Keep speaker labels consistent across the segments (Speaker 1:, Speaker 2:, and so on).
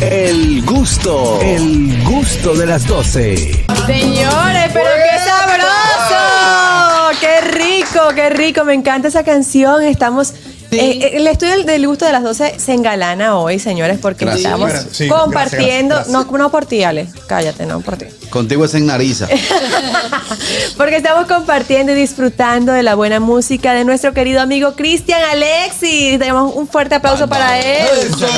Speaker 1: El gusto, el gusto de las 12.
Speaker 2: Señores, pero qué sabroso. Qué rico, qué rico. Me encanta esa canción. Estamos. Eh, el estudio del gusto de las 12 se engalana hoy, señores, porque
Speaker 3: Gracias.
Speaker 2: estamos
Speaker 3: Bueno, sí,
Speaker 2: compartiendo.
Speaker 3: gracias, gracias.
Speaker 2: No, no por ti, Ale. Cállate, no por ti.
Speaker 3: Contigo es en nariza.
Speaker 2: Porque estamos compartiendo y disfrutando de la buena música de nuestro querido amigo Cristian Alexis. Tenemos un fuerte aplauso para él.
Speaker 4: Muchas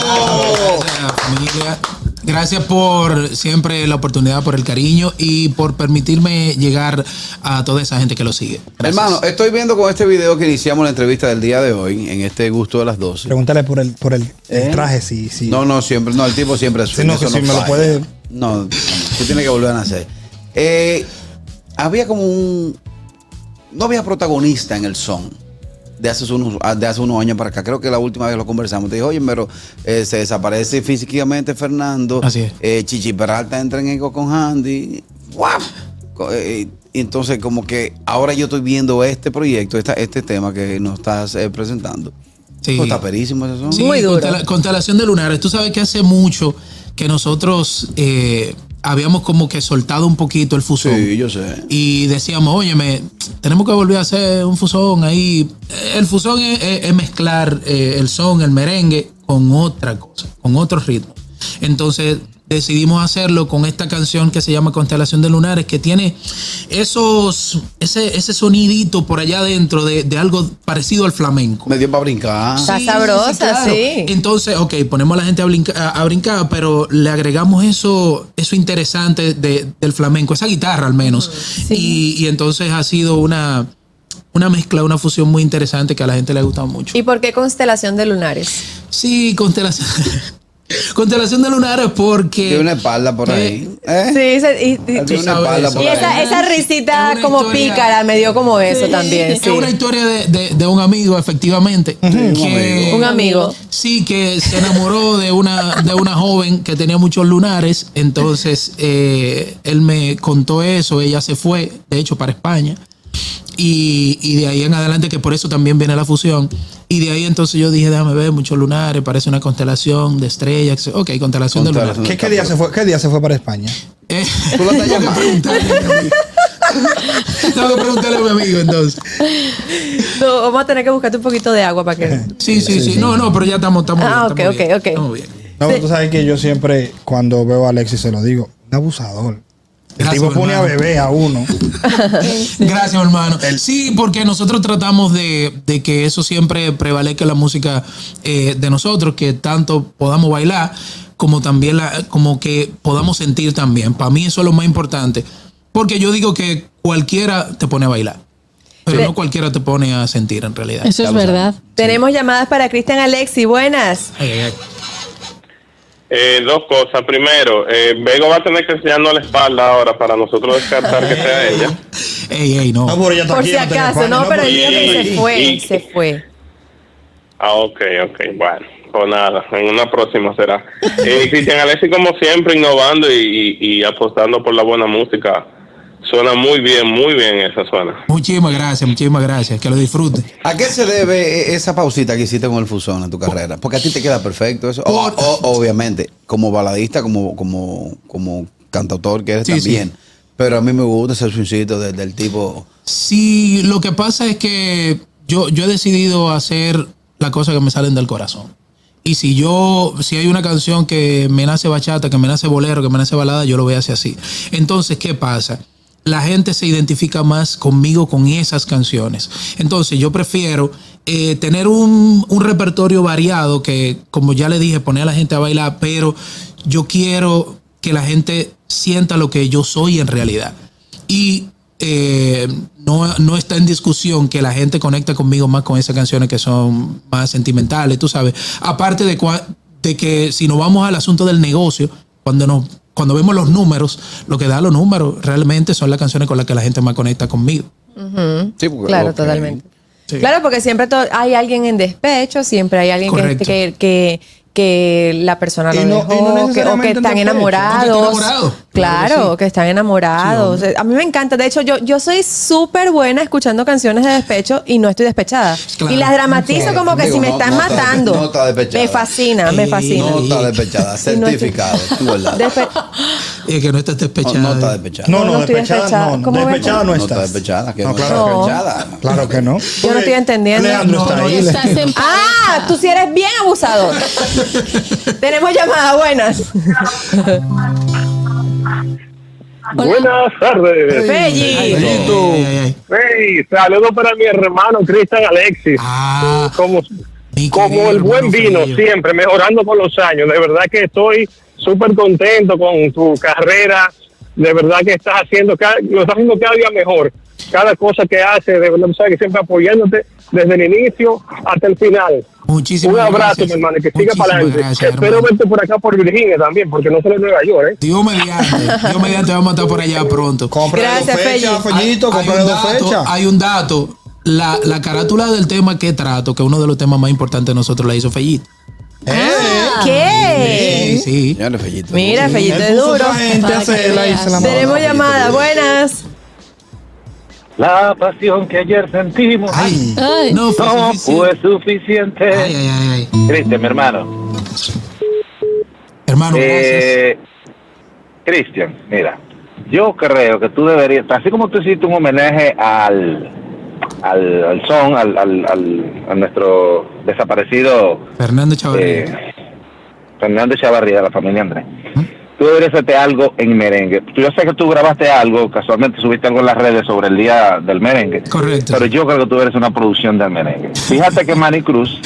Speaker 4: gracias, por siempre la oportunidad, por el cariño y por permitirme llegar a toda esa gente que lo sigue. Gracias.
Speaker 3: Hermano, estoy viendo con este video que iniciamos la entrevista del día de hoy, en este gusto de las 12.
Speaker 5: Pregúntale por el, por el, el
Speaker 3: ¿Eh?
Speaker 5: traje, si, si
Speaker 3: No, no, siempre, no, el tipo siempre es
Speaker 5: Sí, no, que si me lo puede-
Speaker 3: No, tú tienes que volver a nacer. Eh, había como un. No había protagonista en el son de hace, unos, de hace unos años para acá. Creo que la última vez lo conversamos. Te dije, oye, pero eh, se desaparece físicamente Fernando.
Speaker 4: Así es.
Speaker 3: Eh, Chichi Peralta entra en ego con Handy. Co- eh, y entonces, como que ahora yo estoy viendo este proyecto, esta, este tema que nos estás eh, presentando.
Speaker 4: Sí.
Speaker 3: Pues está perísimo ese son.
Speaker 4: Sí,
Speaker 2: Muy duro.
Speaker 4: constela- constelación de lunares. Tú sabes que hace mucho que nosotros eh, habíamos como que soltado un poquito el fusón.
Speaker 3: Sí, yo sé.
Speaker 4: Y decíamos, óyeme, tenemos que volver a hacer un fusón ahí. El fusón es, es- es mezclar eh, el son, el merengue, con otra cosa, con otro ritmo. Entonces decidimos hacerlo con esta canción que se llama Constelación de Lunares, que tiene esos, ese, ese sonidito por allá adentro de, de algo parecido al flamenco.
Speaker 3: Me dio para brincar.
Speaker 2: Está sabrosa, sí.
Speaker 4: Entonces, ok, ponemos a la gente a, brinca- a- a brincar, pero le agregamos eso, eso interesante de- del flamenco, esa guitarra al menos. Y, y entonces ha sido una, una mezcla, una fusión muy interesante que a la gente le ha gustado mucho.
Speaker 2: ¿Y por qué constelación de lunares?
Speaker 4: Sí, constelación. constelación de lunares porque.
Speaker 3: Tiene una espalda por ahí. ¿Eh?
Speaker 2: Sí, se- y, y-
Speaker 3: Tiene una
Speaker 4: sabes
Speaker 3: espalda
Speaker 4: eso.
Speaker 3: por
Speaker 2: y
Speaker 3: ahí.
Speaker 2: esa, esa risita
Speaker 4: Es
Speaker 2: como
Speaker 4: historia-
Speaker 2: pícara me dio como eso
Speaker 4: Sí,
Speaker 2: también. Sí.
Speaker 4: Es una historia de, de- de un amigo, efectivamente. que-
Speaker 2: Un amigo.
Speaker 4: Sí, que se enamoró de una, de una joven que tenía muchos lunares. Entonces, eh, él me contó eso. Ella se fue, de hecho, para España. Y, y de ahí en adelante, que por eso también viene la fusión. Y de ahí entonces yo dije, déjame ver, muchos lunares, parece una constelación de estrellas. Ok, constelación de lunares.
Speaker 5: ¿Qué, qué día se fue, ¿Qué día se fue para España?
Speaker 4: Eh,
Speaker 3: Tú lo estás
Speaker 4: tengo que preguntarle a mi amigo. Tengo que preguntarle a mi amigo entonces.
Speaker 2: No, vamos a tener que buscarte un poquito de agua para que.
Speaker 4: Sí, sí, sí. No, no, pero ya estamos, estamos
Speaker 2: Ah,
Speaker 4: bien.
Speaker 2: ok,
Speaker 4: estamos bien,
Speaker 2: ok, ok.
Speaker 4: estamos bien.
Speaker 5: No, tú sabes que yo siempre, cuando veo a Alexis, se lo digo, un abusador. El
Speaker 4: Gracias,
Speaker 5: tipo pone a bebé a uno.
Speaker 4: Gracias, hermano. Sí, porque nosotros tratamos de, de que eso siempre prevalezca la música eh, de nosotros, que tanto podamos bailar como también la, como que podamos sentir también. Para mí eso es lo más importante. Porque yo digo que cualquiera te pone a bailar. Pero no cualquiera te pone a sentir en realidad.
Speaker 6: Eso es verdad.
Speaker 2: Tenemos llamadas para Cristian Alexi. Buenas.
Speaker 4: Ay, ay, ay.
Speaker 7: Eh, dos cosas. Primero, eh, Vego va a tener que enseñarnos la espalda ahora para nosotros descartar que sea ella.
Speaker 4: Ey, ey, no.
Speaker 5: Ella
Speaker 2: Por si
Speaker 5: ella
Speaker 2: acaso, no, pero el
Speaker 7: y-
Speaker 2: día que se fue,
Speaker 7: y-
Speaker 2: se fue.
Speaker 7: Ah, ok, ok, bueno. Pues nada, en una próxima será. Eh, Cristian Alessi, como siempre, innovando y, y- y apostando por la buena música. Suena muy bien, muy bien esa suena.
Speaker 4: Muchísimas gracias, muchísimas gracias. Que lo disfruten.
Speaker 3: ¿A qué se debe esa pausita que hiciste con el fusón en tu carrera? Porque a ti te queda perfecto eso. O-
Speaker 4: Por-
Speaker 3: o- obviamente, como baladista, como, como, como cantautor que eres
Speaker 4: Sí,
Speaker 3: también.
Speaker 4: sí.
Speaker 3: Pero a mí me gusta ese swingcito de- del tipo.
Speaker 4: Sí, lo que pasa es que yo, yo he decidido hacer las cosas que me salen del corazón. Y si yo, si hay una canción que me nace bachata, que me nace bolero, que me nace balada, yo lo voy a hacer así. Entonces, ¿qué pasa? La gente se identifica más conmigo con esas canciones. Entonces, yo prefiero eh, tener un, repertorio variado que, como ya le dije, poner a la gente a bailar, pero yo quiero que la gente sienta lo que yo soy en realidad. Y eh, no, no está en discusión que la gente conecta conmigo más con esas canciones que son más sentimentales, tú sabes. Aparte de, de que si nos vamos al asunto del negocio, cuando nos cuando vemos los números, lo que da los números realmente son las canciones con las que la gente más conecta conmigo.
Speaker 3: Sí, porque-
Speaker 2: Claro,
Speaker 3: ok.
Speaker 2: totalmente.
Speaker 4: Sí.
Speaker 2: Claro, porque siempre hay alguien en despecho, siempre hay alguien que,
Speaker 4: Correcto.
Speaker 2: que, que, que la persona lo
Speaker 5: Y no- y no
Speaker 2: dejó, que- o que están enamorados.
Speaker 4: No, que está enamorado.
Speaker 2: Claro,
Speaker 4: Claro que sí.
Speaker 2: que están enamorados. a mí me encanta. De hecho, yo, yo soy súper buena escuchando canciones de despecho y no estoy despechada.
Speaker 4: Claro.
Speaker 2: Y las dramatizo como que
Speaker 3: Digo,
Speaker 2: si me
Speaker 3: no-
Speaker 2: están
Speaker 3: no está-
Speaker 2: matando.
Speaker 3: no está despechada.
Speaker 2: me fascina, me fascina.
Speaker 3: No está despechada,
Speaker 2: Y no estoy-
Speaker 3: certificado. tú, ¿verdad?
Speaker 2: Despe-
Speaker 4: Y que no estés
Speaker 3: No,
Speaker 4: despechado.
Speaker 3: no está despechada.
Speaker 5: No,
Speaker 2: No,
Speaker 5: no,
Speaker 2: no
Speaker 5: despechada,
Speaker 2: despechada.
Speaker 5: no. Despechada no
Speaker 3: No
Speaker 5: está.
Speaker 3: está despechada, que no,
Speaker 5: No,
Speaker 3: está
Speaker 5: claro.
Speaker 2: No.
Speaker 3: despechada.
Speaker 5: Claro que no.
Speaker 2: Yo no estoy entendiendo.
Speaker 5: Leandro
Speaker 4: No,
Speaker 5: está
Speaker 4: no,
Speaker 5: ahí.
Speaker 4: no
Speaker 5: Le-
Speaker 6: Estás en
Speaker 2: Ah, tú sí eres bien abusador. Tenemos llamadas buenas.
Speaker 8: Buenas tardes.
Speaker 4: Ay.
Speaker 8: Hey, saludos para mi hermano Cristian Alexis.
Speaker 4: Ah,
Speaker 8: Como, como el buen vino, siempre mejorando con los años. De verdad que estoy súper contento con tu carrera. De verdad que estás haciendo, cada, lo estás haciendo cada día mejor. Cada cosa que haces, de verdad, sabes que siempre apoyándote desde el inicio hasta el final.
Speaker 4: Muchísimas
Speaker 8: Un abrazo,
Speaker 4: gracias.
Speaker 8: mi hermano, y que siga para adelante.
Speaker 4: gracias,
Speaker 8: Espero verte por acá por Virginia también, porque no solo en Nueva York, ¿eh?
Speaker 4: Dios mediante, Dios mediante vamos a estar por allá pronto.
Speaker 5: Dos
Speaker 2: Gracias, Felli.
Speaker 5: Fellito,
Speaker 4: un dato, hay un dato. La, la carátula del tema que trato, que es uno de los temas más importantes de nosotros, la hizo Fellito.
Speaker 2: Ah, ¿Qué?
Speaker 4: Sí, sí.
Speaker 3: Señores, Fellito.
Speaker 2: Mira, Fellito es duro. Tenemos
Speaker 5: mandó.
Speaker 2: llamadas buenas.
Speaker 9: La pasión que ayer sentimos
Speaker 4: Ay,
Speaker 6: Ay.
Speaker 4: no fue
Speaker 9: no
Speaker 4: suficiente.
Speaker 9: fue suficiente.
Speaker 4: Ay, ay, ay, ay.
Speaker 9: Cristian, mi hermano.
Speaker 4: Hermano, gracias.
Speaker 9: Eh, Cristian, mira, yo creo que tú deberías, así como tú hiciste un homenaje al, al, al son, al, al, al- a nuestro desaparecido
Speaker 4: Fernando Chavarría.
Speaker 9: eh, Fernando Chavarría, de la familia Andrés. Tú deberías hacerte algo en merengue. Yo sé que tú grabaste algo, casualmente subiste algo en las redes sobre el día del merengue.
Speaker 4: Correcto.
Speaker 9: Pero yo creo que tú eres una producción del merengue. Fíjate que Manny Cruz,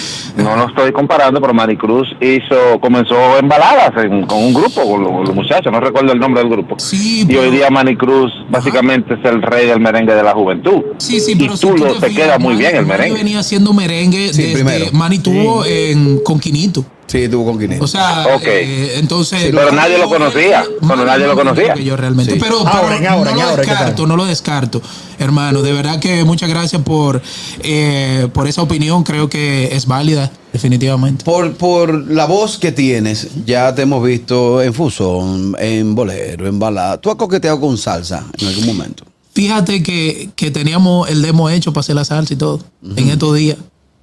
Speaker 9: no lo estoy comparando, pero Manny Cruz hizo, comenzó en baladas en- con un grupo, con los, los muchachos, no recuerdo el nombre del grupo.
Speaker 4: Sí,
Speaker 9: y hoy día Manny Cruz básicamente es el rey del merengue de la juventud.
Speaker 4: Sí, sí,
Speaker 9: y
Speaker 4: pero si
Speaker 9: tú, lo,
Speaker 4: te
Speaker 9: te
Speaker 4: fijas,
Speaker 9: queda muy bien el
Speaker 4: Manny
Speaker 9: merengue.
Speaker 4: venía haciendo merengue
Speaker 3: Sí,
Speaker 4: desde
Speaker 3: primero.
Speaker 4: Manny tuvo en con Quinito.
Speaker 3: Sí, tuvo con Guinea.
Speaker 4: O sea, eh, entonces.
Speaker 9: Pero nadie lo conocía, pero nadie lo conocía.
Speaker 4: que yo realmente.
Speaker 3: Sí.
Speaker 4: Pero,
Speaker 5: Ahora,
Speaker 4: pero
Speaker 5: en ahora,
Speaker 4: no
Speaker 5: en
Speaker 4: lo
Speaker 5: ahora,
Speaker 4: descarto, no lo descarto, hermano. De verdad que muchas gracias por, eh, por esa opinión. Creo que es válida, definitivamente.
Speaker 3: Por, por la voz que tienes, ya te hemos visto en fusón, en bolero, en balada. ¿Tú has coqueteado con salsa en algún momento?
Speaker 4: Fíjate que, que teníamos el demo hecho para hacer la salsa y todo en estos días,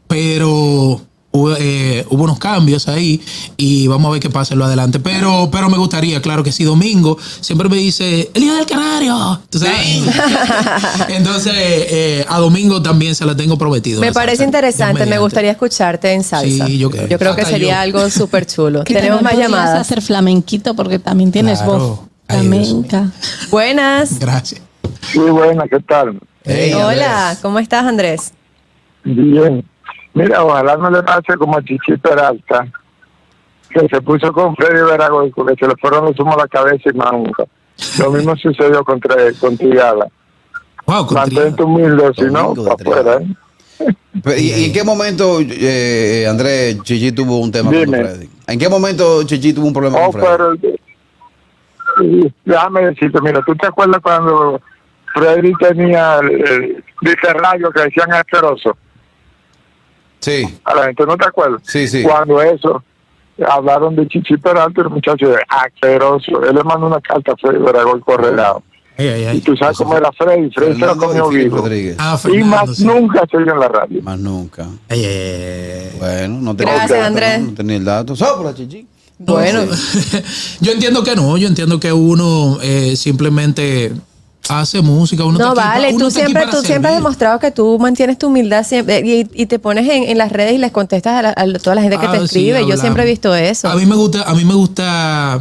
Speaker 4: pero hubo, eh, hubo unos cambios ahí y vamos a ver qué pasa en lo adelante. Pero, pero me gustaría, claro que sí, Domingo siempre me dice, el día del canario. Entonces, eh, a Domingo también se la tengo prometido.
Speaker 2: Me parece
Speaker 4: salsa.
Speaker 2: interesante, me gustaría escucharte en salsa.
Speaker 4: Sí, yo creo.
Speaker 2: creo que sería
Speaker 4: yo.
Speaker 2: algo súper chulo. Tenemos más llamadas.
Speaker 6: hacer flamenquito porque también tienes
Speaker 4: Claro.
Speaker 6: voz flamenca.
Speaker 2: Buenas.
Speaker 4: Gracias.
Speaker 8: Sí, buena, ¿qué tal?
Speaker 3: Hey,
Speaker 2: Hola. ¿cómo estás, Andrés?
Speaker 8: Bien. Mira, ojalá no le pase como a Chichi Peralta, que se puso con Freddy Veragón, porque se le fueron los humos a la cabeza y más nunca. Lo mismo sucedió con, Tre- con Triada.
Speaker 4: Wow, con
Speaker 8: Mantente humilde, si no, para afuera. ¿eh?
Speaker 3: Pero, ¿Y, y en qué momento, eh, Andrés, Chichi tuvo un tema
Speaker 8: Dime.
Speaker 3: con Freddy? ¿En qué momento Chichi tuvo un problema
Speaker 8: Oh,
Speaker 3: con Freddy?
Speaker 8: pero, y déjame decirte, mira, ¿tú te acuerdas cuando Freddy tenía el, el dice radio que decían asqueroso?
Speaker 3: Sí,
Speaker 8: A la gente no te acuerdas.
Speaker 3: Sí, sí.
Speaker 8: Cuando eso, hablaron de Chichi Peralta, el muchacho de asqueroso. Él le mandó una carta a Freddy Veragón correlado.
Speaker 4: Ay, ay, ay.
Speaker 8: Y tú sabes cómo era Freddy, Freddy se lo comió vivo.
Speaker 3: Rodríguez.
Speaker 4: Ah,
Speaker 8: Y más
Speaker 4: sí.
Speaker 8: nunca se vio en la radio.
Speaker 3: Más nunca. Bueno, no tenía
Speaker 2: Gracias,
Speaker 3: el dato,
Speaker 2: Andrés.
Speaker 3: No tenía el dato. Sopla, Chichi.
Speaker 2: Bueno,
Speaker 4: yo entiendo que no, yo entiendo que uno eh, simplemente hace música. Uno
Speaker 2: no vale,
Speaker 4: uno
Speaker 2: tú siempre, tú siempre has demostrado que tú mantienes tu humildad siempre, y, y te pones en, en las redes y les contestas a, la- a toda la gente que
Speaker 4: Ah,
Speaker 2: te
Speaker 4: sí,
Speaker 2: escribe. Yo siempre he visto eso.
Speaker 4: A mí me gusta, a mí me gusta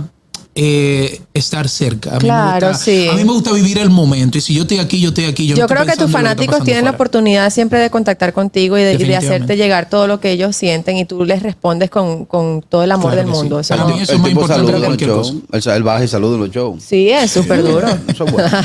Speaker 4: eh, estar cerca. A mí me
Speaker 2: Claro,
Speaker 4: gusta-
Speaker 2: sí.
Speaker 4: A mí me gusta vivir el momento. Y si yo estoy aquí, yo estoy aquí. Yo,
Speaker 2: Yo
Speaker 4: no
Speaker 2: creo que tus fanáticos tienen la
Speaker 4: afuera.
Speaker 2: oportunidad siempre de contactar contigo y de, y de hacerte llegar todo lo que ellos sienten y tú les respondes con, con todo el amor
Speaker 4: Claro
Speaker 2: del
Speaker 4: que sí.
Speaker 2: mundo. Eso
Speaker 4: Para
Speaker 2: no-
Speaker 4: eso
Speaker 3: el
Speaker 4: es
Speaker 3: tipo
Speaker 4: importante que cualquier cosa.
Speaker 3: Él, baja y saluda en los shows.
Speaker 2: Sí, es súper duro.
Speaker 3: Eso es bueno.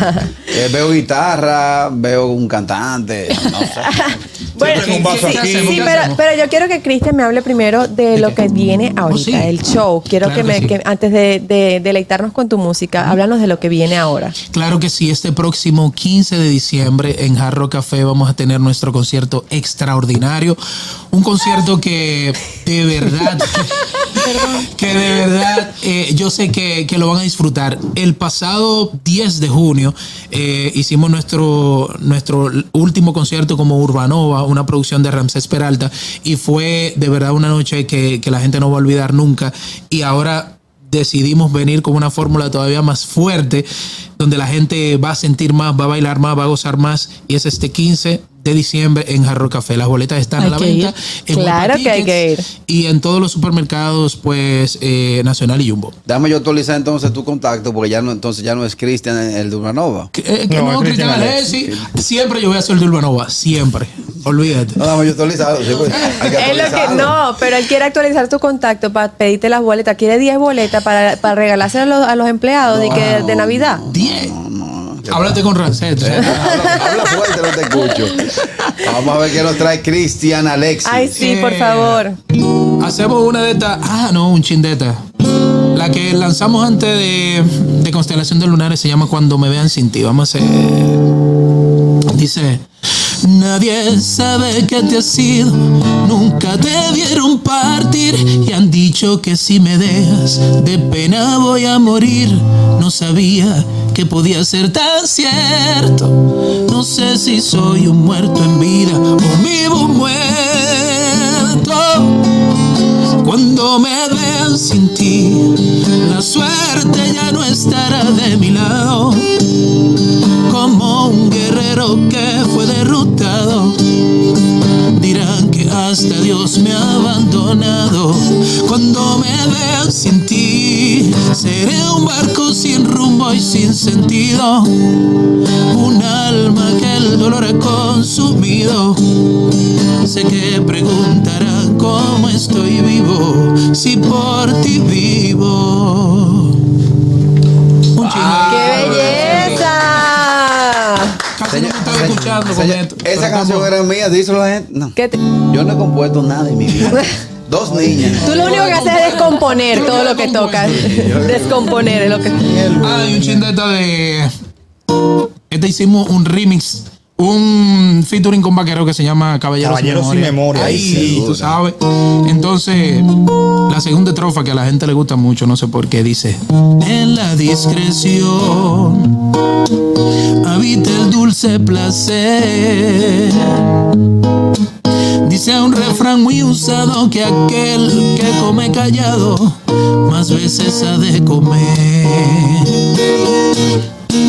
Speaker 3: Eh, veo guitarra, veo un cantante. No sé.
Speaker 2: Bueno,
Speaker 5: tengo un vaso
Speaker 2: sí,
Speaker 5: aquí.
Speaker 2: sí,
Speaker 4: ¿Qué
Speaker 2: pero, pero yo quiero que Cristian me hable primero de lo que viene ahorita,
Speaker 4: sí.
Speaker 2: el show. Quiero
Speaker 4: Claro
Speaker 2: que, me,
Speaker 4: que sí.
Speaker 2: antes de deleitarnos con tu música, háblanos de lo que viene ahora.
Speaker 4: Claro que sí, este próximo 15 de diciembre en Jarro Café vamos a tener nuestro concierto extraordinario. Un concierto que de verdad que de verdad eh, yo sé que, que lo van a disfrutar. El pasado 10 de junio eh, hicimos nuestro, nuestro último concierto como Urbanova, una producción de Ramsés Peralta, y fue de verdad una noche que, que la gente no va a olvidar nunca. Y ahora decidimos venir con una fórmula todavía más fuerte, donde la gente va a sentir más, va a bailar más, va a gozar más, y es este 15 de diciembre en Jarro Café. Las boletas están
Speaker 6: Hay
Speaker 4: a la venta.
Speaker 6: ir.
Speaker 4: en
Speaker 2: Claro que hay que
Speaker 4: Tickets Y en todos los supermercados, pues, eh, Nacional y Jumbo.
Speaker 3: Dame yo actualizar entonces tu contacto, porque ya no, entonces ya no es Cristian el de Urbanova.
Speaker 4: Que, eh, que
Speaker 5: No,
Speaker 4: no, Cristian Alessi, siempre yo voy a ser el de Urbanova, siempre. Olvídate.
Speaker 3: No, dame yo actualizado. sí, pues, hay que
Speaker 2: Es lo que, no, pero él quiere actualizar tu contacto para pedirte las boletas. Quiere 10 boletas para, para regalárselas a los, a los empleados de, que, de Navidad.
Speaker 4: 10. Háblate con Rancet. sea,
Speaker 3: Habla, habla fuerte, no te escucho. Vamos a ver qué nos trae Cristian Alexis.
Speaker 2: Ay, sí, por
Speaker 4: Eh,
Speaker 2: favor.
Speaker 4: Hacemos una de estas. Ah, no, un chin de esta. La que lanzamos antes de, de Constelación de Lunares se llama Cuando me vean sin ti. Vamos a hacer. Dice. Nadie sabe que te has ido, nunca te vieron partir y han dicho que si me dejas de pena voy a morir. No sabía que podía ser tan cierto. No sé si soy un muerto en vida o vivo muerto. Cuando me vean sin ti, la suerte ya no estará de mi lado. Que fue derrotado, dirán que hasta Dios me ha abandonado. Cuando me vean sin ti, seré un barco sin rumbo y sin sentido. Un alma que el dolor ha consumido. Sé que preguntarán cómo estoy vivo, si por ti vivo. Con esto.
Speaker 3: Esa
Speaker 4: Pero
Speaker 3: canción era mía, díselo a la gente. No.
Speaker 2: ¿Qué te-
Speaker 3: Yo no he compuesto nada en mi vida. Dos niñas.
Speaker 2: Tú lo único que haces es descomponer todo lo que tocas. Descomponer es lo que.
Speaker 4: Ah, y un chin de esta de. Este hicimos un remix, un featuring con vaquero que se llama Caballeros,
Speaker 5: Caballeros sin memoria.
Speaker 4: Ahí,
Speaker 5: Sí,
Speaker 4: tú sabes. Entonces, la segunda estrofa que a la gente le gusta mucho, no sé por qué, dice: En la discreción habita el dulce placer. Dice un refrán muy usado que aquel que come callado más veces ha de comer.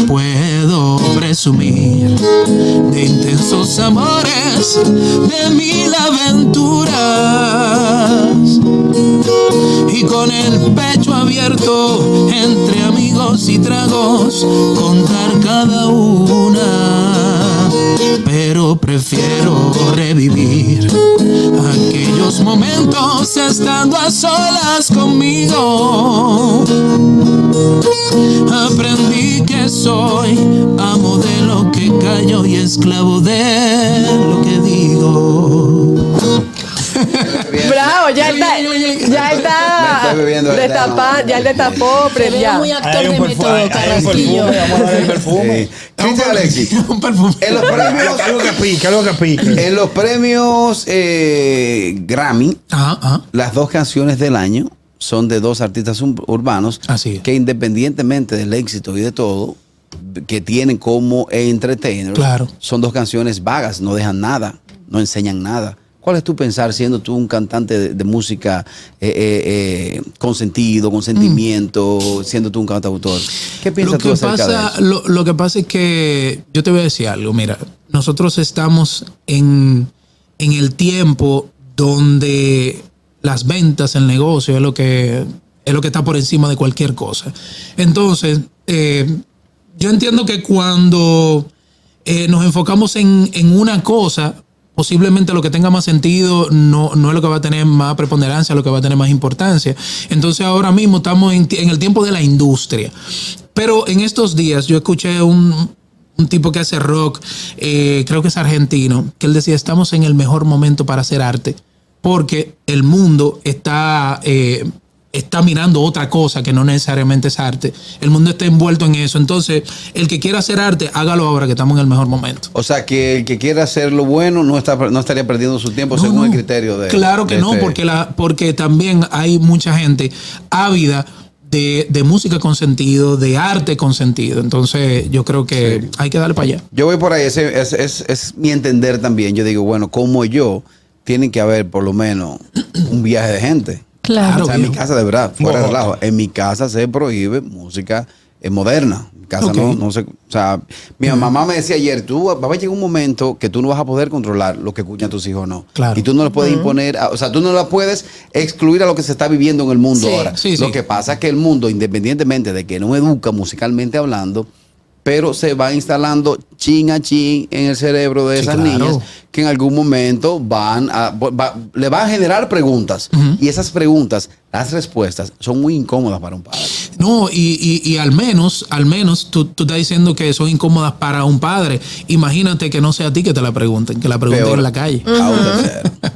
Speaker 4: Puedo presumir de intensos amores, de mil aventuras y con el pecho abierto entre amigos y tragos contar cada una. Prefiero revivir aquellos momentos estando a solas conmigo. Aprendí que soy amo de lo que callo y esclavo de lo que digo.
Speaker 2: Bravo, ya está. Ya
Speaker 3: Me estoy
Speaker 2: está.
Speaker 3: bebiendo
Speaker 2: Destapa, ya él destapó, ya.
Speaker 6: muy actor
Speaker 5: Hay un
Speaker 6: de
Speaker 5: perfume,
Speaker 6: método, Carrasquillo.
Speaker 5: vamos a darle el perfume.
Speaker 3: Cristian Alexis.
Speaker 4: un perfume.
Speaker 3: En los premios,
Speaker 5: Algo que pique, algo que pique.
Speaker 3: en los premios eh, Grammy,
Speaker 4: Ajá, ajá.
Speaker 3: las dos canciones del año son de dos artistas ur- urbanos
Speaker 4: Así es.
Speaker 3: que independientemente del éxito y de todo que tienen como entertainers,
Speaker 4: Claro.
Speaker 3: son dos canciones vagas, no dejan nada, no enseñan nada. ¿Cuál es tu pensar siendo tú un cantante de, de música eh, eh, eh, con sentido, con sentimiento, siendo tú un cantautor? ¿Qué piensas
Speaker 4: Lo
Speaker 3: tú
Speaker 4: que,
Speaker 3: acerca de
Speaker 4: pasa,
Speaker 3: eso?
Speaker 4: lo, lo que pasa es que yo te voy a decir algo. Mira, nosotros estamos en, en el tiempo donde las ventas, el negocio es lo que es lo que está por encima de cualquier cosa. Entonces, eh, yo entiendo que cuando eh, nos enfocamos en, en una cosa, posiblemente lo que tenga más sentido no, no es lo que va a tener más preponderancia, lo que va a tener más importancia. Entonces ahora mismo estamos en, el tiempo de la industria. Pero en estos días yo escuché un, un tipo que hace rock, eh, creo que es argentino, que él decía, estamos en el mejor momento para hacer arte, porque el mundo está... eh, está mirando otra cosa que no necesariamente es arte. El mundo está envuelto en eso. Entonces, el que quiera hacer arte, hágalo ahora que estamos en el mejor momento.
Speaker 3: O sea, que el que quiera hacer lo bueno no, está, no estaría perdiendo su tiempo
Speaker 4: No,
Speaker 3: según
Speaker 4: no.
Speaker 3: el criterio de.
Speaker 4: Claro que
Speaker 3: de
Speaker 4: no,
Speaker 3: este-
Speaker 4: porque, la, porque también hay mucha gente ávida de, de música con sentido, de arte con sentido. Entonces, yo creo que hay que darle para allá.
Speaker 3: Yo voy por ahí, ese, es, es- es mi entender también. Yo digo, bueno, como yo, tiene que haber por lo menos un viaje de gente.
Speaker 6: Claro.
Speaker 3: O sea, en mi casa, de verdad, fuera de relajo. En mi casa se prohíbe música eh, moderna. En mi casa no, no se. O sea, mi mamá me decía ayer, tú va a llegar un momento que tú no vas a poder controlar lo que escuchan tus hijos o no.
Speaker 4: Claro.
Speaker 3: Y tú no le puedes imponer, a- o sea, tú no la puedes excluir a lo que se está viviendo en el mundo
Speaker 2: Sí.
Speaker 3: ahora.
Speaker 4: Sí,
Speaker 3: lo
Speaker 4: sí.
Speaker 3: que pasa es que el mundo, independientemente de que no educa musicalmente hablando, pero se va instalando chin a chin en el cerebro de
Speaker 4: Sí,
Speaker 3: esas
Speaker 4: claro.
Speaker 3: niñas que en algún momento van a, va- le va a generar preguntas. Y esas preguntas, las respuestas, son muy incómodas para un padre.
Speaker 4: No, y, y- y al menos, al menos, tú, tú estás diciendo que son incómodas para un padre. Imagínate que no sea a ti que te la pregunten, que la pregunten
Speaker 3: Peor.
Speaker 4: en la calle.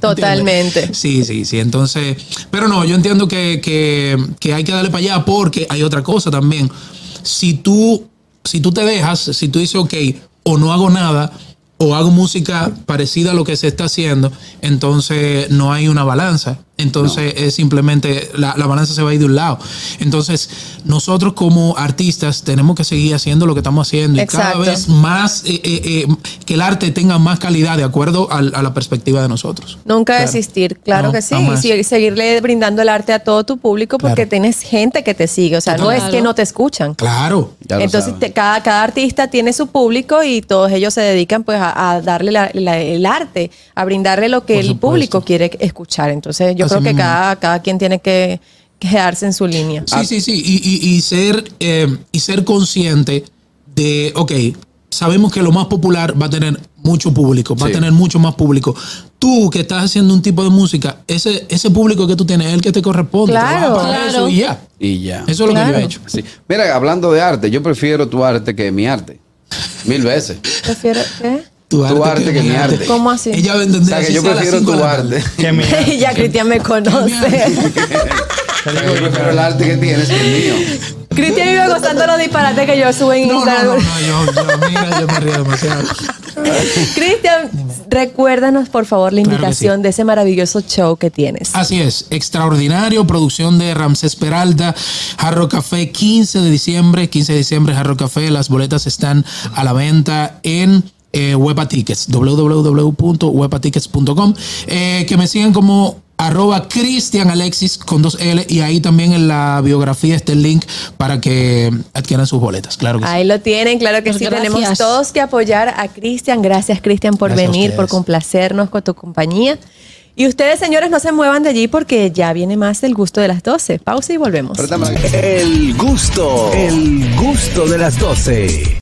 Speaker 2: Totalmente.
Speaker 4: Sí, sí, sí. Entonces, pero no, yo entiendo que, que- que hay que darle para allá porque hay otra cosa también. Si tú, si tú te dejas, si tú dices, ok, o no hago nada, o hago música parecida a lo que se está haciendo, entonces no hay una balanza. Entonces es simplemente la, la balanza se va a ir de un lado. Entonces, nosotros como artistas tenemos que seguir haciendo lo que estamos haciendo y cada vez más eh, eh, eh, que el arte tenga más calidad de acuerdo al- a, la perspectiva de nosotros.
Speaker 2: Nunca
Speaker 4: Claro.
Speaker 2: desistir, claro
Speaker 4: No,
Speaker 2: que sí.
Speaker 4: jamás.
Speaker 2: Y seguirle brindando el arte a todo tu público porque
Speaker 4: Claro.
Speaker 2: tienes gente que te sigue. O sea, no es que no te escuchan.
Speaker 4: Claro.
Speaker 2: Entonces, te- cada, cada artista tiene su público y todos ellos se dedican pues a, a darle la- la- el arte, a brindarle lo que el público quiere escuchar. Entonces, yo Creo que
Speaker 4: mismo.
Speaker 2: cada, cada quien tiene que quedarse en su línea.
Speaker 4: Sí, sí, sí. Y, y- y ser, eh, y ser consciente de, ok, sabemos que lo más popular va a tener mucho público, va
Speaker 3: Sí.
Speaker 4: a tener mucho más público. Tú que estás haciendo un tipo de música, ese, ese público que tú tienes es el que te corresponde.
Speaker 2: Claro.
Speaker 6: Claro.
Speaker 4: eso y ya.
Speaker 3: Y ya.
Speaker 4: Eso es lo que yo he hecho.
Speaker 3: Sí. Mira, hablando de arte, yo prefiero tu arte que mi arte. Mil veces.
Speaker 2: Prefiero, ¿qué?
Speaker 4: Tu
Speaker 3: arte que mi arte.
Speaker 2: ¿Cómo así?
Speaker 4: Ella va a
Speaker 3: O
Speaker 4: entender
Speaker 3: sea, que yo prefiero tu arte.
Speaker 5: Que mi-
Speaker 2: ya Cristian me conoce.
Speaker 3: Yo prefiero el arte que tienes que el mío.
Speaker 2: Cristian vive gozando los disparates que yo subo en
Speaker 4: No, no,
Speaker 2: Instagram.
Speaker 4: no, no, yo, yo, mira, yo me río demasiado.
Speaker 2: Cristian, recuérdanos por favor la
Speaker 4: Claro
Speaker 2: invitación
Speaker 4: sí.
Speaker 2: de ese maravilloso show que tienes.
Speaker 4: Así es, extraordinario, producción de Ramsés Peralta, Jarro Café, 15 de diciembre, 15 de diciembre, Jarro Café, las boletas están a la venta en eh, Wepa Tickets, www.wepatickets.com, eh, que me sigan como arroba Cristian Alexis con dos L y ahí también en la biografía está el link para que adquieran sus boletas, claro que sí.
Speaker 2: Ahí lo tienen, claro que
Speaker 6: Pues
Speaker 2: sí.
Speaker 6: gracias.
Speaker 2: Tenemos todos que apoyar a Cristian. Gracias, Cristian, por
Speaker 4: Gracias
Speaker 2: venir, por complacernos con tu compañía. Y ustedes, señores, no se muevan de allí porque ya viene más el gusto de las 12. Pausa y volvemos.
Speaker 1: El gusto, el gusto de las 12.